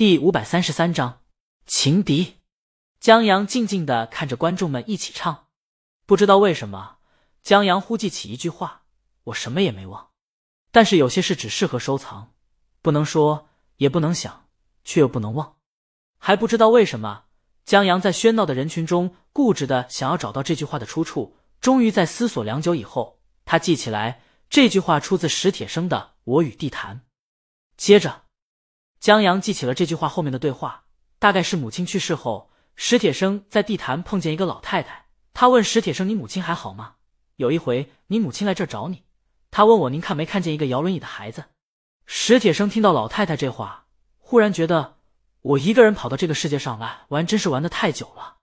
第五百三十三章情敌。江阳静静的看着观众们一起唱，不知道为什么，江阳忽记起一句话：“我什么也没忘。”但是有些事只适合收藏，不能说，也不能想，却又不能忘。还不知道为什么，江阳在喧闹的人群中固执的想要找到这句话的出处。终于在思索良久以后，他记起来这句话出自史铁生的《我与地坛》。接着。江阳记起了这句话后面的对话，大概是母亲去世后，史铁生在地坛碰见一个老太太，他问史铁生：“你母亲还好吗？”有一回，你母亲来这儿找你，他问我：“您看没看见一个摇轮椅的孩子？”史铁生听到老太太这话，忽然觉得我一个人跑到这个世界上来玩，真是玩的太久了。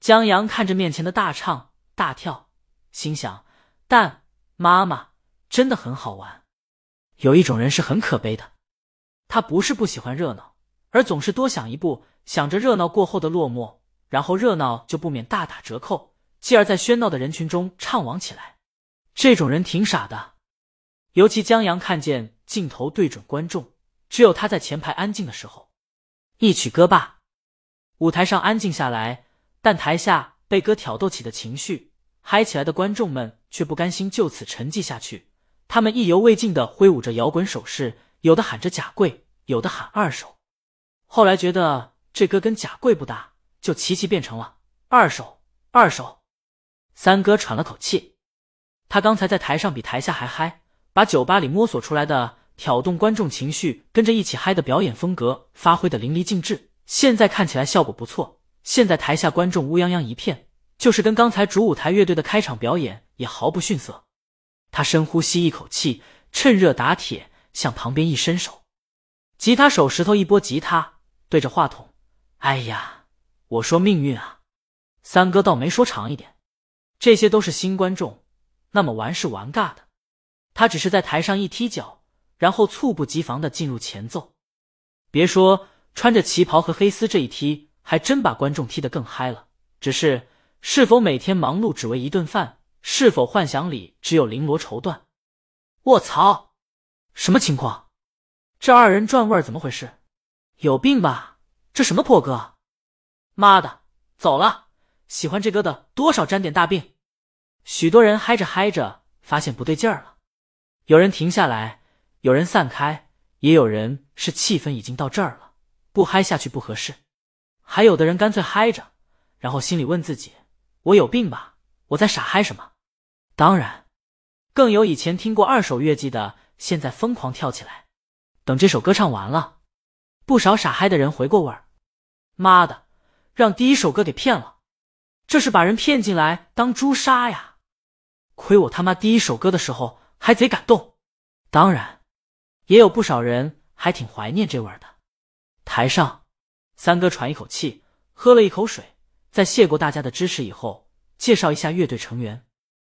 江阳看着面前的大唱大跳，心想：但妈妈真的很好玩。有一种人是很可悲的。他不是不喜欢热闹，而总是多想一步，想着热闹过后的落寞，然后热闹就不免大打折扣，继而在喧闹的人群中畅往起来。这种人挺傻的。尤其江阳看见镜头对准观众，只有他在前排安静的时候，一曲歌罢，舞台上安静下来，但台下被歌挑逗起的情绪嗨起来的观众们却不甘心就此沉寂下去，他们意犹未尽的挥舞着摇滚手势。有的喊着假贵，有的喊二手。后来觉得这歌跟假贵不搭，就齐齐变成了二手。二手。三哥喘了口气，他刚才在台上比台下还嗨，把酒吧里摸索出来的挑动观众情绪跟着一起嗨的表演风格发挥的淋漓尽致。现在看起来效果不错。现在台下观众乌泱泱一片，就是跟刚才主舞台乐队的开场表演也毫不逊色。他深呼吸一口气，趁热打铁。向旁边一伸手，吉他手石头一拨吉他，对着话筒：“哎呀，我说命运啊！”三哥倒没说长一点，这些都是新观众，那么玩是玩尬的。他只是在台上一踢脚，然后猝不及防的进入前奏。别说穿着旗袍和黑丝这一踢，还真把观众踢得更嗨了。只是是否每天忙碌只为一顿饭？是否幻想里只有绫罗绸缎？卧槽！什么情况？这二人转味儿怎么回事？有病吧？这什么破歌？妈的，走了！喜欢这歌的多少沾点大病。许多人嗨着嗨着，发现不对劲儿了。有人停下来，有人散开，也有人是气氛已经到这儿了，不嗨下去不合适。还有的人干脆嗨着，然后心里问自己：我有病吧？我在傻嗨什么？当然，更有以前听过二手乐季的。现在疯狂跳起来，等这首歌唱完了，不少傻嗨的人回过味儿。妈的，让第一首歌给骗了，这是把人骗进来当猪杀呀！亏我他妈第一首歌的时候还贼感动。当然，也有不少人还挺怀念这味儿的。台上，三哥喘一口气，喝了一口水，在谢过大家的支持以后，介绍一下乐队成员。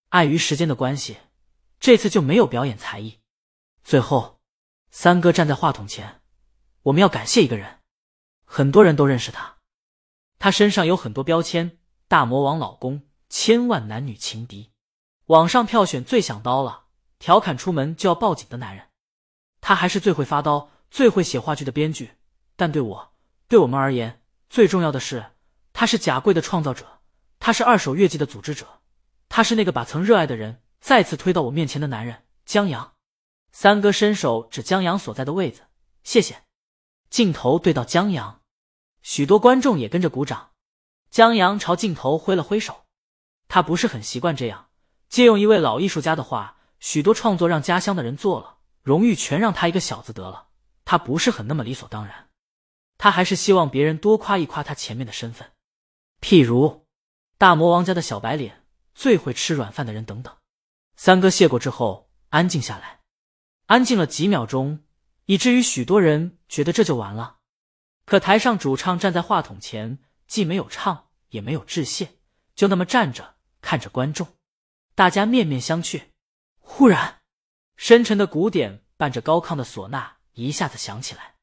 碍于时间的关系，这次就没有表演才艺。最后，三哥站在话筒前，我们要感谢一个人，很多人都认识他，他身上有很多标签：大魔王老公、千万男女情敌、网上票选最想刀了、调侃出门就要报警的男人。他还是最会发刀、最会写话剧的编剧。但对我、对我们而言，最重要的是，他是贾贵的创造者，他是二手乐季的组织者，他是那个把曾热爱的人再次推到我面前的男人江阳。三哥伸手指江阳所在的位子，谢谢。镜头对到江阳，许多观众也跟着鼓掌。江阳朝镜头挥了挥手，他不是很习惯这样。借用一位老艺术家的话，许多创作让家乡的人做了，荣誉全让他一个小子得了。他不是很那么理所当然，他还是希望别人多夸一夸他前面的身份，譬如大魔王家的小白脸，最会吃软饭的人等等。三哥谢过之后，安静下来。安静了几秒钟，以至于许多人觉得这就完了。可台上主唱站在话筒前，既没有唱，也没有致谢，就那么站着看着观众，大家面面相觑。忽然，深沉的鼓点伴着高亢的唢呐一下子响起来，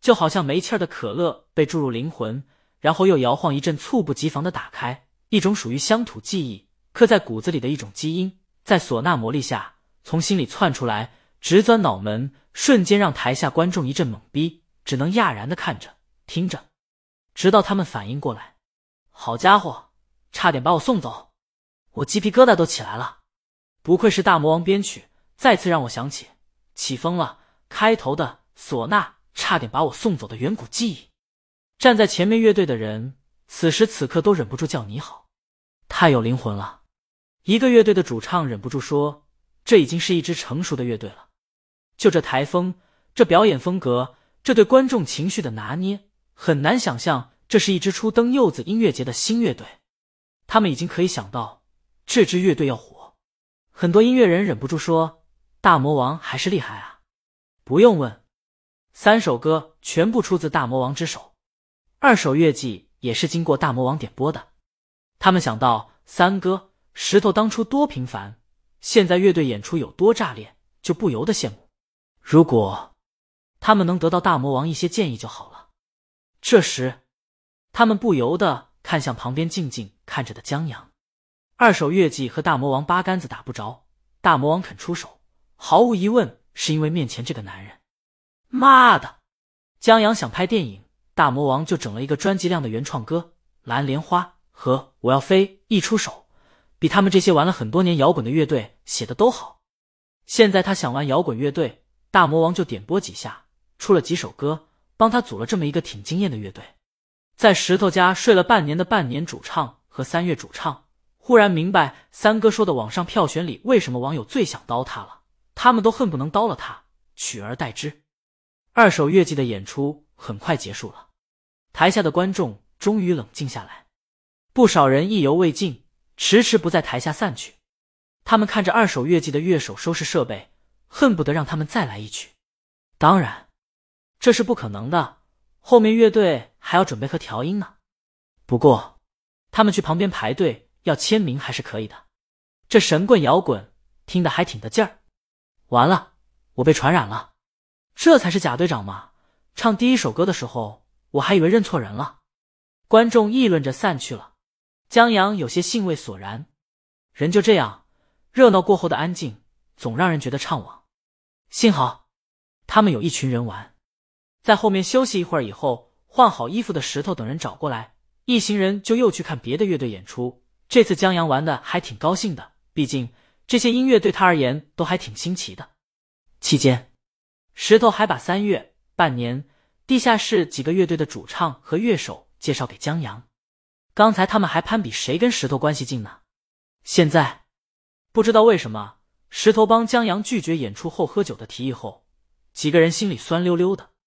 就好像没气儿的可乐被注入灵魂，然后又摇晃一阵，猝不及防的打开。一种属于乡土记忆刻在骨子里的一种基因，在唢呐魔力下从心里窜出来。直钻脑门，瞬间让台下观众一阵懵逼。只能讶然的看着听着，直到他们反应过来。好家伙，差点把我送走！我鸡皮疙瘩都起来了。不愧是大魔王编曲，再次让我想起起风了开头的唢呐，差点把我送走的远古记忆。站在前面乐队的人，此时此刻都忍不住叫你好，太有灵魂了。一个乐队的主唱忍不住说：“这已经是一支成熟的乐队了。”就这台风，这表演风格，这对观众情绪的拿捏，很难想象这是一支初登柚子音乐节的新乐队。他们已经可以想到这支乐队要火。很多音乐人忍不住说：“大魔王还是厉害啊！”不用问，三首歌全部出自大魔王之手，二首乐季也是经过大魔王点播的。他们想到三哥石头当初多平凡，现在乐队演出有多炸裂，就不由得羡慕。如果他们能得到大魔王一些建议就好了。这时，他们不由得看向旁边静静看着的江阳。二手月季和大魔王八竿子打不着，大魔王肯出手，毫无疑问是因为面前这个男人。妈的！江阳想拍电影，大魔王就整了一个专辑量的原创歌《蓝莲花》和《我要飞》，一出手，比他们这些玩了很多年摇滚的乐队写的都好。现在他想玩摇滚乐队。大魔王就点播几下，出了几首歌，帮他组了这么一个挺惊艳的乐队。在石头家睡了半年的半年主唱和三月主唱，忽然明白三哥说的网上票选里为什么网友最想刀他了，他们都恨不能刀了他，取而代之。二首乐季的演出很快结束了，台下的观众终于冷静下来，不少人意犹未尽，迟迟不在台下散去。他们看着二手乐季的乐手收拾设备。恨不得让他们再来一曲，当然，这是不可能的。后面乐队还要准备和调音呢。不过，他们去旁边排队要签名还是可以的。这神棍摇滚听得还挺得劲儿。完了，我被传染了。这才是贾队长嘛！唱第一首歌的时候，我还以为认错人了。观众议论着散去了。江阳有些兴味索然。人就这样，热闹过后的安静，总让人觉得怅惘。幸好，他们有一群人玩，在后面休息一会儿以后，换好衣服的石头等人找过来，一行人就又去看别的乐队演出。这次江阳玩的还挺高兴的，毕竟这些音乐对他而言都还挺新奇的。期间，石头还把三月、半年、地下室几个乐队的主唱和乐手介绍给江阳。刚才他们还攀比谁跟石头关系近呢，现在不知道为什么。石头帮江阳拒绝演出后喝酒的提议后，几个人心里酸溜溜的。